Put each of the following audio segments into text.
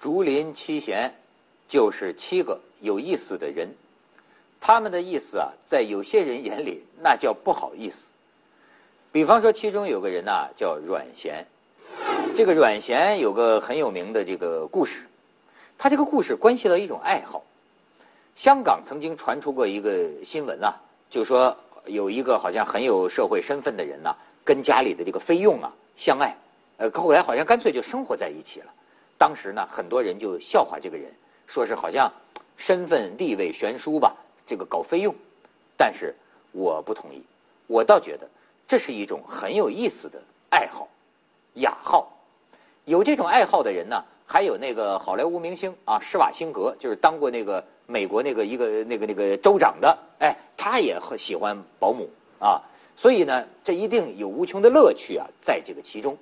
竹林七贤就是七个有意思的人，他们的意思啊，在有些人眼里那叫不好意思。比方说，其中有个人呐，叫阮咸。这个阮咸有个很有名的这个故事，他这个故事关系到一种爱好。香港曾经传出过一个新闻啊，就说有一个好像很有社会身份的人呐，跟家里的这个菲佣啊相爱，呃，后来好像干脆就生活在一起了。当时呢，很多人就笑话这个人，说是好像身份地位悬殊吧，这个搞费用。但是我不同意，我倒觉得这是一种很有意思的爱好，雅好。有这种爱好的人呢，还有那个好莱坞明星啊，施瓦辛格，就是当过那个美国那个一个那个那个州长的，哎，他也很喜欢保姆啊。所以呢，这一定有无穷的乐趣啊，在这个其中。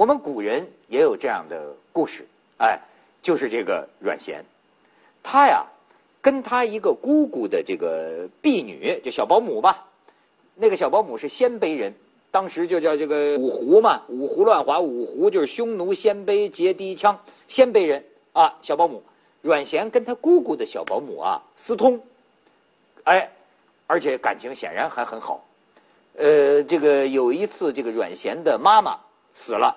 我们古人也有这样的故事，哎，就是这个阮咸，他呀跟他一个姑姑的这个婢女，就小保姆吧，那个小保姆是鲜卑人，当时就叫这个五胡嘛，五胡乱华，五胡就是匈奴、鲜卑、羯、氐、羌，鲜卑人啊，小保姆阮咸跟他姑姑的小保姆啊私通，哎，而且感情显然还很好，呃，这个有一次这个阮咸的妈妈死了。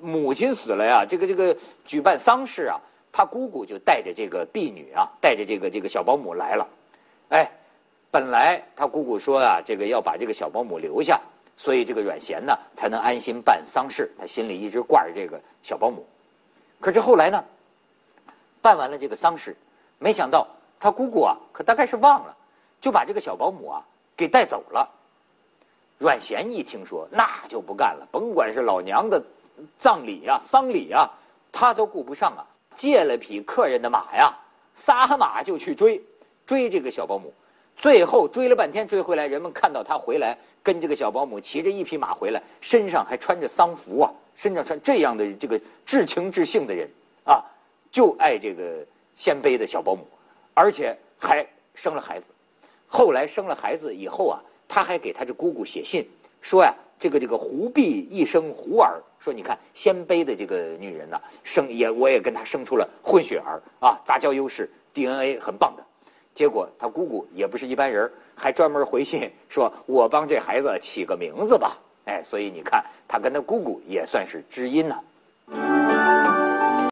母亲死了呀，这个这个举办丧事啊，他姑姑就带着这个婢女啊，带着这个这个小保姆来了。哎，本来他姑姑说啊，这个要把这个小保姆留下，所以这个阮咸呢才能安心办丧事，他心里一直挂着这个小保姆。可是后来呢，办完了这个丧事，没想到他姑姑啊，可大概是忘了，就把这个小保姆啊给带走了。阮咸一听说，那就不干了，甭管是老娘的。葬礼呀，丧礼呀，他都顾不上啊！借了匹客人的马呀，撒马就去追，追这个小保姆。最后追了半天，追回来，人们看到他回来，跟这个小保姆骑着一匹马回来，身上还穿着丧服啊，身上穿这样的这个至情至性的人啊，就爱这个鲜卑的小保姆，而且还生了孩子。后来生了孩子以后啊，他还给他这姑姑写信说呀。这个这个胡婢一生胡儿，说你看鲜卑的这个女人呢，生也我也跟她生出了混血儿啊，杂交优势 DNA 很棒的。结果她姑姑也不是一般人，还专门回信说我帮这孩子起个名字吧。哎，所以你看她跟她姑姑也算是知音呢。